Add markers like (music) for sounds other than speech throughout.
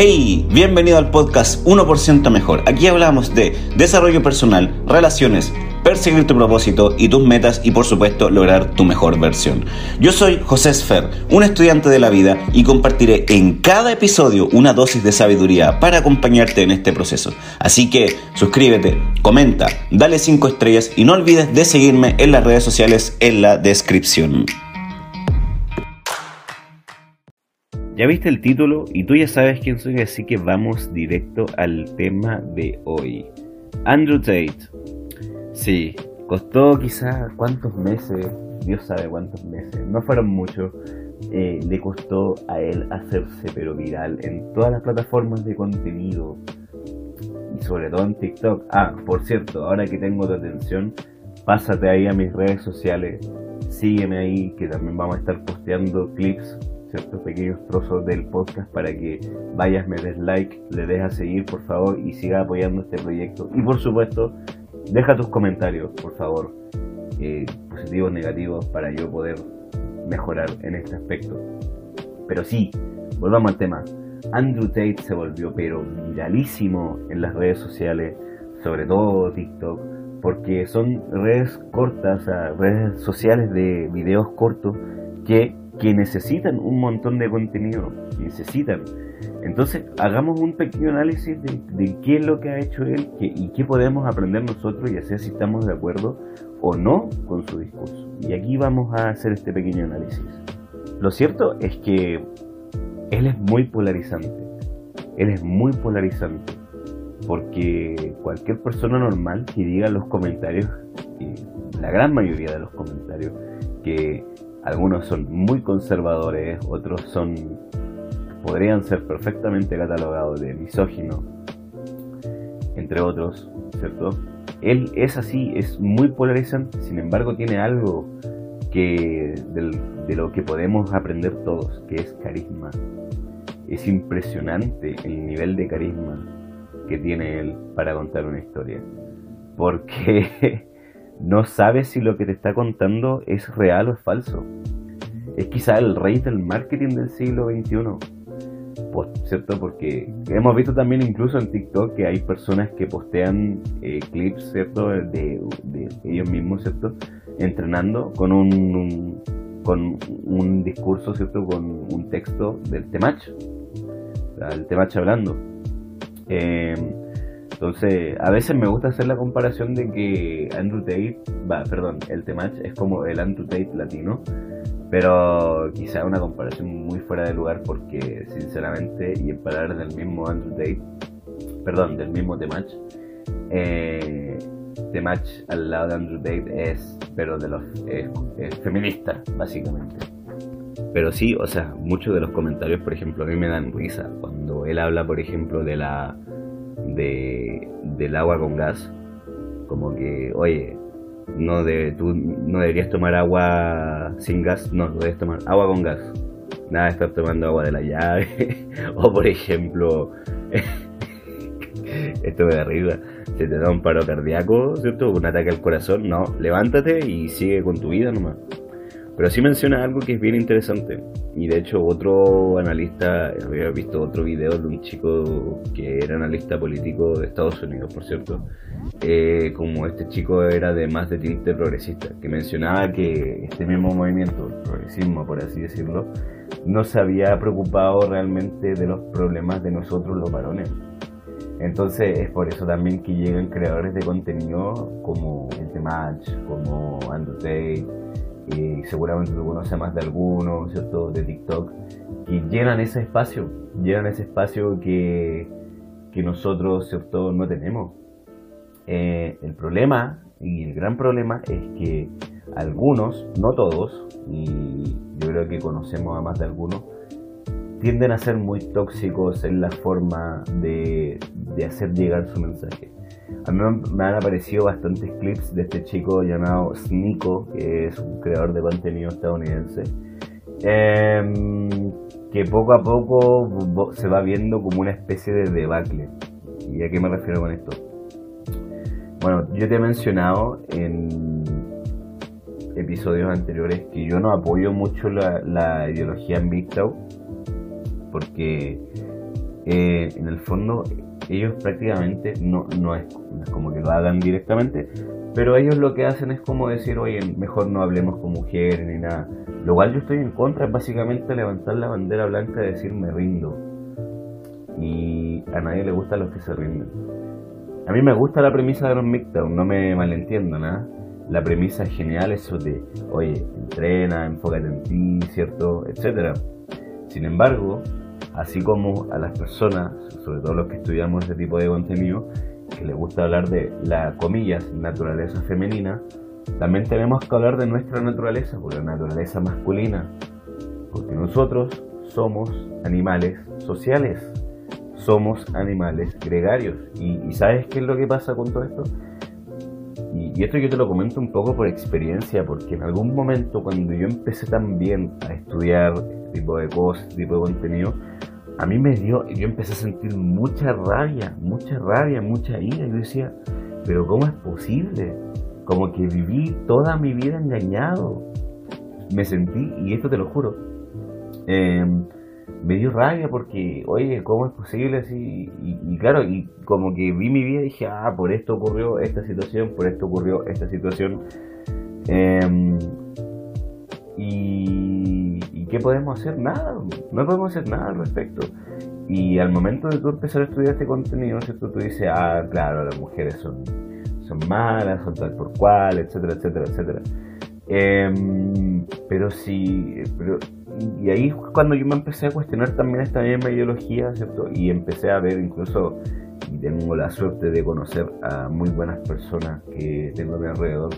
Hey, bienvenido al podcast 1% Mejor. Aquí hablamos de desarrollo personal, relaciones, perseguir tu propósito y tus metas y por supuesto lograr tu mejor versión. Yo soy José Sfer, un estudiante de la vida y compartiré en cada episodio una dosis de sabiduría para acompañarte en este proceso. Así que suscríbete, comenta, dale 5 estrellas y no olvides de seguirme en las redes sociales en la descripción. Ya viste el título y tú ya sabes quién soy, así que vamos directo al tema de hoy. Andrew Tate. Sí, costó quizás cuántos meses, Dios sabe cuántos meses, no fueron muchos, eh, le costó a él hacerse pero viral en todas las plataformas de contenido y sobre todo en TikTok. Ah, por cierto, ahora que tengo tu atención, pásate ahí a mis redes sociales, sígueme ahí que también vamos a estar posteando clips ciertos pequeños trozos del podcast para que vayas, me des like, le des a seguir por favor y siga apoyando este proyecto. Y por supuesto, deja tus comentarios, por favor, eh, positivos, negativos, para yo poder mejorar en este aspecto. Pero sí, volvamos al tema. Andrew Tate se volvió pero viralísimo en las redes sociales, sobre todo TikTok, porque son redes cortas, redes sociales de videos cortos que que necesitan un montón de contenido, necesitan. Entonces, hagamos un pequeño análisis de, qué es lo que ha hecho él y qué podemos aprender nosotros, y así si estamos de acuerdo o no con su discurso. Y aquí vamos a hacer este pequeño análisis. Lo cierto es que él es muy polarizante. Él es muy polarizante. Porque cualquier persona normal que diga los comentarios, la gran mayoría de los comentarios, que algunos son muy conservadores, otros son podrían ser perfectamente catalogados de misógino, entre otros, ¿cierto? Él es así, es muy polarizante, sin embargo tiene algo que de lo que podemos aprender todos, que es carisma. Es impresionante el nivel de carisma que tiene él para contar una historia. Porque (laughs) no sabes si lo que te está contando es real o es falso. Es quizá el rey del marketing del siglo XXI. ¿Cierto? Porque hemos visto también incluso en TikTok que hay personas que postean eh, clips, ¿cierto? De, ellos mismos, ¿cierto? Entrenando con un, con un discurso, ¿cierto? Con un texto del Temach. el Temach hablando. Eh, entonces, a veces me gusta hacer la comparación de que Andrew Tate, va, perdón, el Temach es como el Andrew Tate latino, pero quizá una comparación muy fuera de lugar porque, sinceramente, y en palabras del mismo Andrew Tate, perdón, del mismo Temach, eh, Temach al lado de Andrew Tate es, pero de los, es feminista, básicamente. Pero sí, o sea, muchos de los comentarios, por ejemplo, a mí me dan risa cuando él habla, por ejemplo, de la de, del agua con gas. Como que, oye, no de, tú no deberías tomar agua sin gas, no, debes tomar agua con gas. Nada de estar tomando agua de la llave. (laughs) o por ejemplo, (laughs) esto me da arriba se te da un paro cardíaco, ¿cierto? Un ataque al corazón, no, levántate y sigue con tu vida nomás. Pero sí menciona algo que es bien interesante. Y de hecho otro analista, había visto otro video de un chico que era analista político de Estados Unidos, por cierto. Eh, como este chico era de más de tinte progresista, que mencionaba que este mismo movimiento, el progresismo por así decirlo, no se había preocupado realmente de los problemas de nosotros los varones. Entonces es por eso también que llegan creadores de contenido como el Match, como Andrew Tate, y seguramente tú conoces más de algunos, ¿cierto? De TikTok, que llenan ese espacio, llenan ese espacio que, que nosotros, ¿cierto? No tenemos. Eh, el problema, y el gran problema, es que algunos, no todos, y yo creo que conocemos a más de algunos, tienden a ser muy tóxicos en la forma de, de hacer llegar su mensaje. A mí me han aparecido bastantes clips de este chico llamado Snico, que es un creador de contenido estadounidense, em, que poco a poco se va viendo como una especie de debacle. ¿Y a qué me refiero con esto? Bueno, yo te he mencionado en episodios anteriores que yo no apoyo mucho la, ideología en porque eh, en el fondo ellos prácticamente no, no, es, como que lo hagan directamente, pero ellos lo que hacen es como decir, oye, mejor no hablemos con mujeres ni nada. Lo cual yo estoy en contra, es básicamente levantar la bandera blanca y decir me rindo. Y a nadie le gusta los que se rinden. A mí me gusta la premisa de los Midtown, no me malentiendo nada. La premisa es genial, eso de, oye, entrena, enfócate en ti, ¿cierto? Etcétera. Sin embargo, así como a las personas, sobre todo los que estudiamos este tipo de contenido, que les gusta hablar de la, comillas, naturaleza femenina, también tenemos que hablar de nuestra naturaleza, por la naturaleza masculina, porque nosotros somos animales sociales, somos animales gregarios. ¿Y, sabes qué es lo que pasa con todo esto? Y, esto yo te lo comento un poco por experiencia, porque en algún momento cuando yo empecé también a estudiar este tipo de cosas, este tipo de contenido, a mí me dio, yo empecé a sentir mucha rabia, mucha rabia, mucha ira. Yo decía, pero ¿cómo es posible? Como que viví toda mi vida engañado. Me sentí, y esto te lo juro, em, me dio rabia porque, oye, ¿cómo es posible así? Y, claro, y como que vi mi vida y dije, ah, por esto ocurrió esta situación, por esto ocurrió esta situación. Em, y, y, ¿qué podemos hacer? Nada, no podemos hacer nada al respecto. Y al momento de tú empezar a estudiar este contenido, ¿cierto? Tú dices, ah, claro, las mujeres son, son malas, son tal por cual, etcétera, etcétera, etcétera. Em, pero sí, pero, y ahí cuando yo me empecé a cuestionar también esta misma ideología, ¿cierto? Y empecé a ver incluso, y tengo la suerte de conocer a muy buenas personas que tengo a mi alrededor,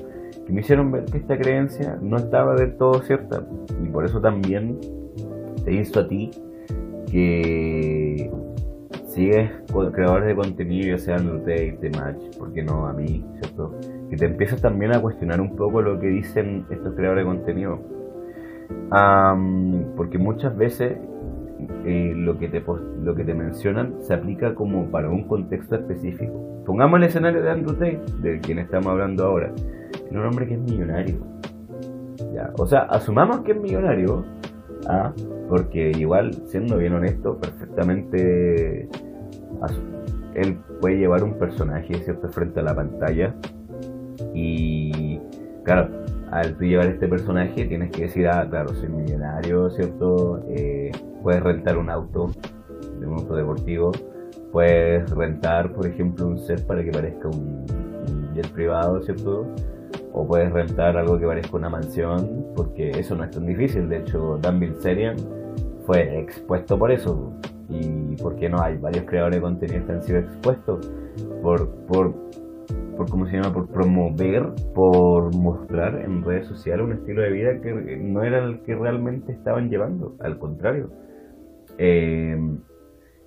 que me hicieron ver que esta creencia no estaba del todo cierta. Y por eso también te insto a ti que sigues creadores de contenido, ya sean de de Match, porque no a mí, ¿cierto? Que te empiezas también a cuestionar un poco lo que dicen estos creadores de contenido. Porque muchas veces eh, lo, que te, lo que te mencionan se aplica como para un contexto específico. Pongamos el escenario de Andrew Tate, de quien estamos hablando ahora. Un hombre que es millonario. ¿ya? O sea, asumamos que es millonario, ¿ah? porque igual, siendo bien honesto, perfectamente él puede llevar un personaje ¿cierto? frente a la pantalla y claro, al tú llevar este personaje tienes que decir, ah, claro, soy millonario, ¿cierto? Eh, puedes rentar un auto, un auto deportivo, puedes rentar, por ejemplo, un set para que parezca un, un jet privado, ¿cierto? O puedes rentar algo que parezca una mansión, porque eso no es tan difícil. De hecho, Dan Bilzerian fue expuesto por eso. Y porque no hay varios creadores de contenido que han sido expuestos por, por, por ¿cómo se llama? Por promover, por mostrar en redes sociales un estilo de vida que no era el que realmente estaban llevando. Al contrario. Eh,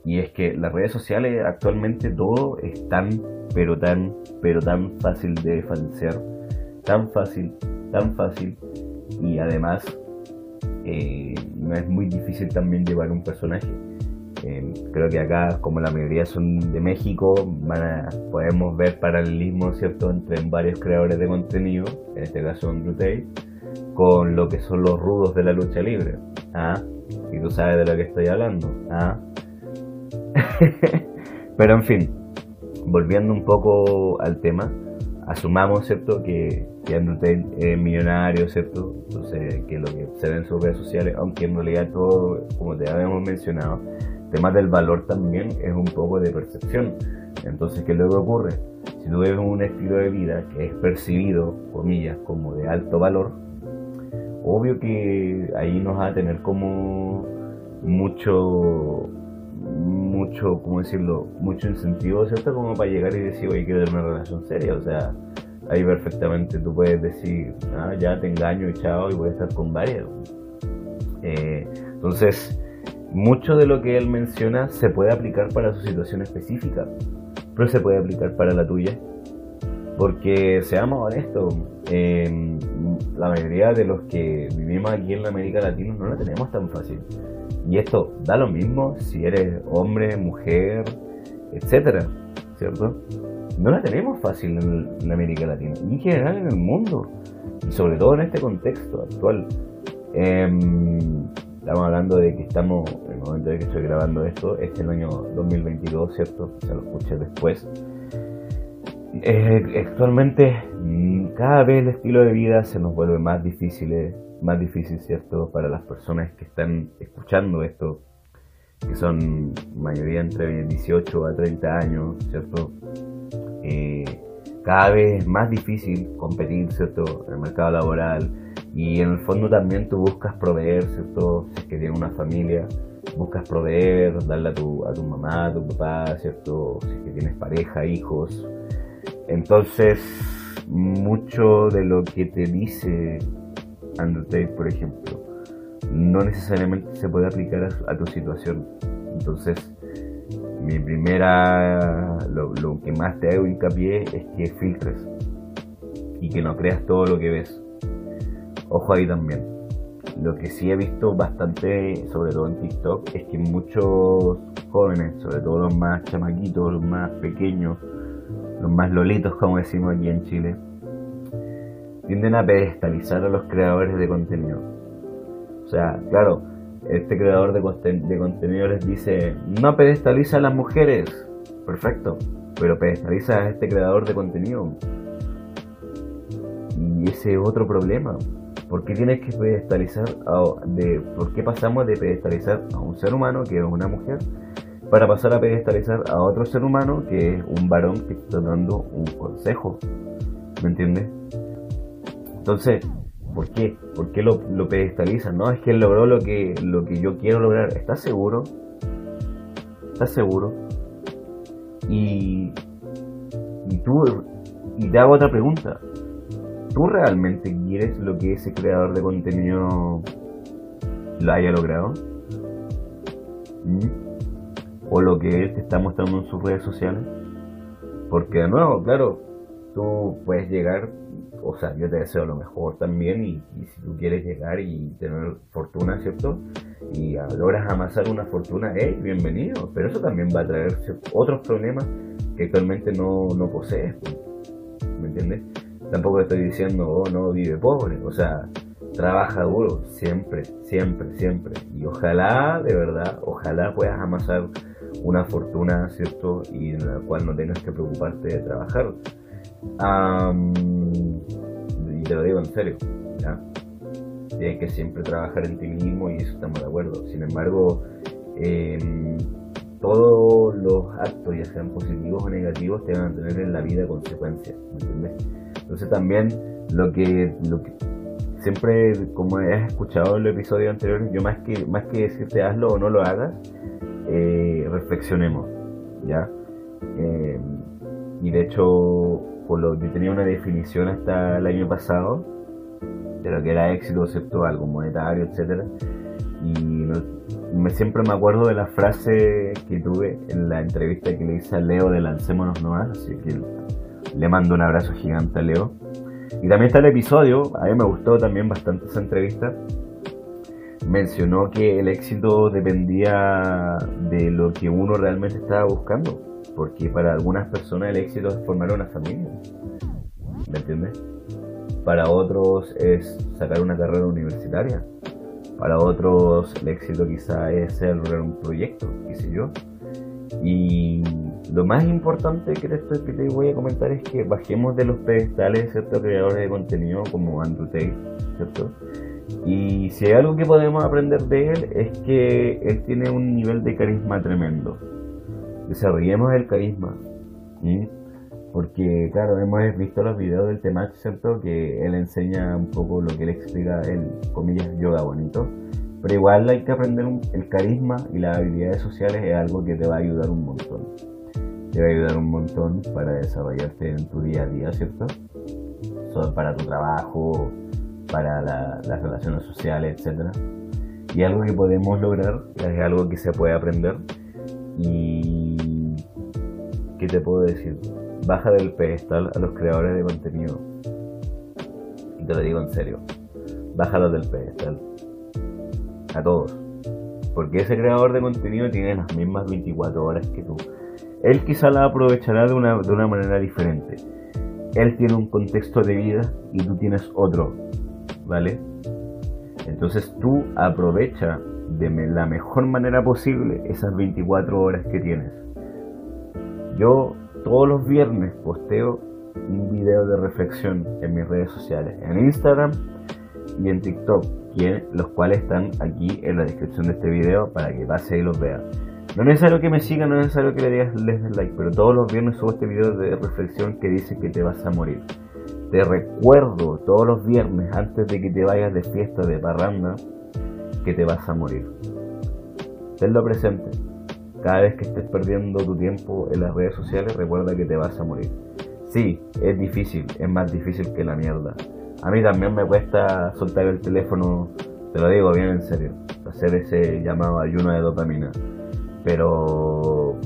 y es que las redes sociales actualmente todo es tan, pero tan, pero tan fácil de falsear tan fácil, tan fácil y además eh, no es muy difícil también llevar un personaje. Creo que acá, como la mayoría son de México, podemos ver paralelismo ¿cierto? entre varios creadores de contenido, en este caso Andrew Tate, con lo que son los rudos de la lucha libre. ¿ah? Y tú sabes de lo que estoy hablando. ¿ah? (laughs) Pero en fin, volviendo un poco al tema, asumamos, ¿cierto?, que, que Andrew Tate es millonario, ¿cierto? Entonces, que lo que se ve en sus redes sociales, aunque en realidad todo, como te habíamos mencionado, tema del valor también es un poco de percepción. Entonces, ¿qué luego ocurre? Si tú ves un estilo de vida que es percibido, comillas, como de alto valor, obvio que ahí nos va a tener como mucho mucho, ¿cómo decirlo? Mucho incentivo, ¿cierto? Como para llegar y decir, oye, quiero tener una relación seria. O sea, ahí perfectamente tú puedes decir, ah, ya te engaño y chao, y voy a estar con varios. Eh, entonces, mucho de lo que él menciona se puede aplicar para su situación específica, pero se puede aplicar para la tuya. Porque seamos honestos, eh, la mayoría de los que vivimos aquí en la América Latina no la tenemos tan fácil. Y esto da lo mismo si eres hombre, mujer, etcétera, ¿cierto? No la tenemos fácil en, América Latina y en general en el mundo, y sobre todo en este contexto actual. Em, Estamos hablando de que estamos, en el momento de que estoy grabando esto, es el año 2022, ¿cierto? Se lo escuché después. Eh, actualmente, mm, cada vez el estilo de vida se nos vuelve más difícil, más difícil, ¿cierto? Para las personas que están escuchando esto, que son mayoría entre 18 a 30 años, ¿cierto? Eh, cada vez es más difícil competir, ¿cierto? En el mercado laboral y en el fondo también tú buscas proveer, ¿cierto? Si es que tienes una familia, buscas proveer, darle a tu, a tu mamá, a tu papá, ¿cierto? Si es que tienes pareja, hijos. Entonces, mucho de lo que te dice Andrew Tate, por ejemplo, no necesariamente se puede aplicar a, tu situación. Entonces, mi primera, lo, que más te hago hincapié es que filtres y que no creas todo lo que ves. Ojo ahí también. Lo que sí he visto bastante, sobre todo en TikTok, es que muchos jóvenes, sobre todo los más chamaquitos, los más pequeños, los más lolitos, como decimos aquí en Chile, tienden a pedestalizar a los creadores de contenido. O sea, claro, este creador de, de contenido les dice, no pedestaliza a las mujeres, perfecto, pero pedestaliza a este creador de contenido. Y ese es otro problema. ¿Por qué tienes que pedestalizar de, por qué pasamos de pedestalizar a un ser humano que es una mujer para pasar a pedestalizar a otro ser humano que es un varón que está dando un consejo? ¿Me entiendes? Entonces, ¿por qué? ¿Por qué lo, lo pedestalizan? No, es que él logró lo que, lo que yo quiero lograr. ¿Estás seguro? ¿Estás seguro? Y, y tú, y te hago otra pregunta. ¿Tú realmente quieres lo que ese creador de contenido lo haya logrado? ¿Mm? ¿O lo que él te está mostrando en sus redes sociales? Porque de nuevo, claro, tú puedes llegar, o sea, yo te deseo lo mejor también y, si tú quieres llegar y tener fortuna, ¿cierto? Y logras amasar una fortuna, hey, bienvenido, pero eso también va a traer otros problemas que actualmente no, no posees, ¿me entiendes? Tampoco estoy diciendo, oh, no, vive pobre. O sea, trabaja duro, siempre, siempre, siempre. Y ojalá, de verdad, ojalá puedas amasar una fortuna, ¿cierto? Y en la cual no tengas que preocuparte de trabajar. Y te lo digo en serio, ¿ya? Tienes que siempre trabajar en ti mismo y eso estamos de acuerdo. Sin embargo, em, todos los actos, ya sean positivos o negativos, te van a tener en la vida consecuencias, ¿me entiendes? Entonces también lo que, siempre, como has escuchado en el episodio anterior, yo más que, más que decirte hazlo o no lo hagas, eh, reflexionemos, ¿ya? Eh, y de hecho, por lo que tenía una definición hasta el año pasado de lo que era éxito, excepto algo monetario, etcétera. Y me, siempre me acuerdo de la frase que tuve en la entrevista que le hice a Leo de Lancémonos Nomás, así que le mando un abrazo gigante a Leo. Y también está el episodio, a mí me gustó también bastante esa entrevista. Mencionó que el éxito dependía de lo que uno realmente estaba buscando. Porque para algunas personas el éxito es formar una familia. ¿Me entiendes? Para otros es sacar una carrera universitaria. Para otros el éxito quizá es ser un proyecto, qué sé yo. Y lo más importante que te, que te voy a comentar es que bajemos de los pedestales ciertos creadores de contenido como Andrew Tate, ¿cierto? Y si hay algo que podemos aprender de él es que él tiene un nivel de carisma tremendo. Desarrollemos el carisma. Porque, claro, hemos visto los videos del Temach, ¿cierto? Que él enseña un poco lo que él explica en, comillas, yoga bonito pero igual hay que aprender el carisma y las habilidades sociales es algo que te va a ayudar un montón. Te va a ayudar un montón para desarrollarte en tu día a día, ¿cierto? para tu trabajo, para las relaciones sociales, etc. Y algo que podemos lograr, es algo que se puede aprender. Y. ¿Qué te puedo decir? Baja del pedestal a los creadores de contenido. Y te lo digo en serio. Bájalo del pedestal a todos. Porque ese creador de contenido tiene las mismas 24 horas que tú. Él quizá la aprovechará de una, de una manera diferente. Él tiene un contexto de vida y tú tienes otro. ¿Vale? Entonces tú aprovecha de la mejor manera posible esas 24 horas que tienes. Yo todos los viernes posteo un video de reflexión en mis redes sociales, en Instagram y en TikTok, los cuales están aquí en la descripción de este video para que pase y los vea. No es necesario que me sigan, no es necesario que le digas les like, pero todos los viernes subo este video de reflexión que dice que te vas a morir. Te recuerdo todos los viernes antes de que te vayas de fiesta de parranda que te vas a morir. Tenlo presente. Cada vez que estés perdiendo tu tiempo en las redes sociales, recuerda que te vas a morir. Sí, es difícil, es más difícil que la mierda. A mí también me cuesta soltar el teléfono, te lo digo bien en serio, hacer ese llamado ayuno de dopamina. Pero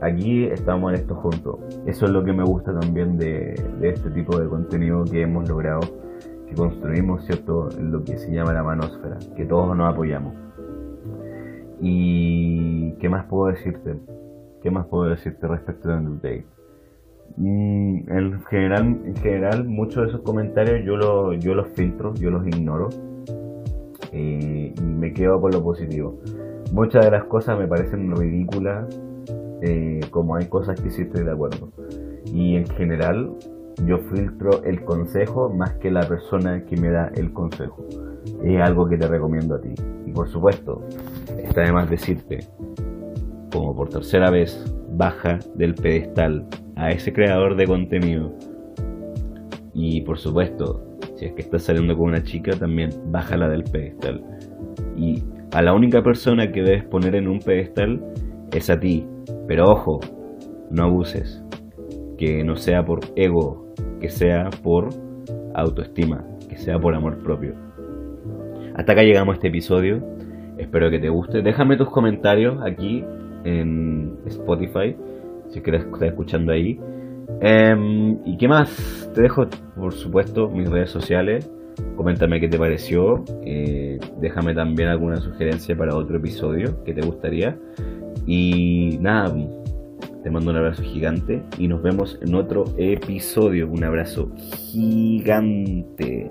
aquí estamos en esto juntos. Eso es lo que me gusta también de, este tipo de contenido que hemos logrado, que construimos, ¿cierto? Lo que se llama la manósfera, que todos nos apoyamos. ¿Y qué más puedo decirte? ¿Qué más puedo decirte respecto de Andrew Tate? Mm, en general, en general, muchos de esos comentarios yo los filtro, yo los ignoro eh, y me quedo con lo positivo. Muchas de las cosas me parecen ridículas, eh, como hay cosas que sí estoy de acuerdo. Y en general, yo filtro el consejo más que la persona que me da el consejo. Es algo que te recomiendo a ti. Por supuesto, está de más decirte, como por tercera vez, baja del pedestal a ese creador de contenido. Y por supuesto, si es que estás saliendo con una chica, también bájala del pedestal. Y a la única persona que debes poner en un pedestal es a ti. Pero ojo, no abuses. Que no sea por ego, que sea por autoestima, que sea por amor propio. Hasta acá llegamos este episodio. Espero que te guste. Déjame tus comentarios aquí en Spotify si quieres estar escuchando ahí. Em, ¿Y qué más? Te dejo, por supuesto, mis redes sociales. Coméntame qué te pareció. Eh, déjame también alguna sugerencia para otro episodio que te gustaría. Y nada, te mando un abrazo gigante y nos vemos en otro episodio. Un abrazo gigante.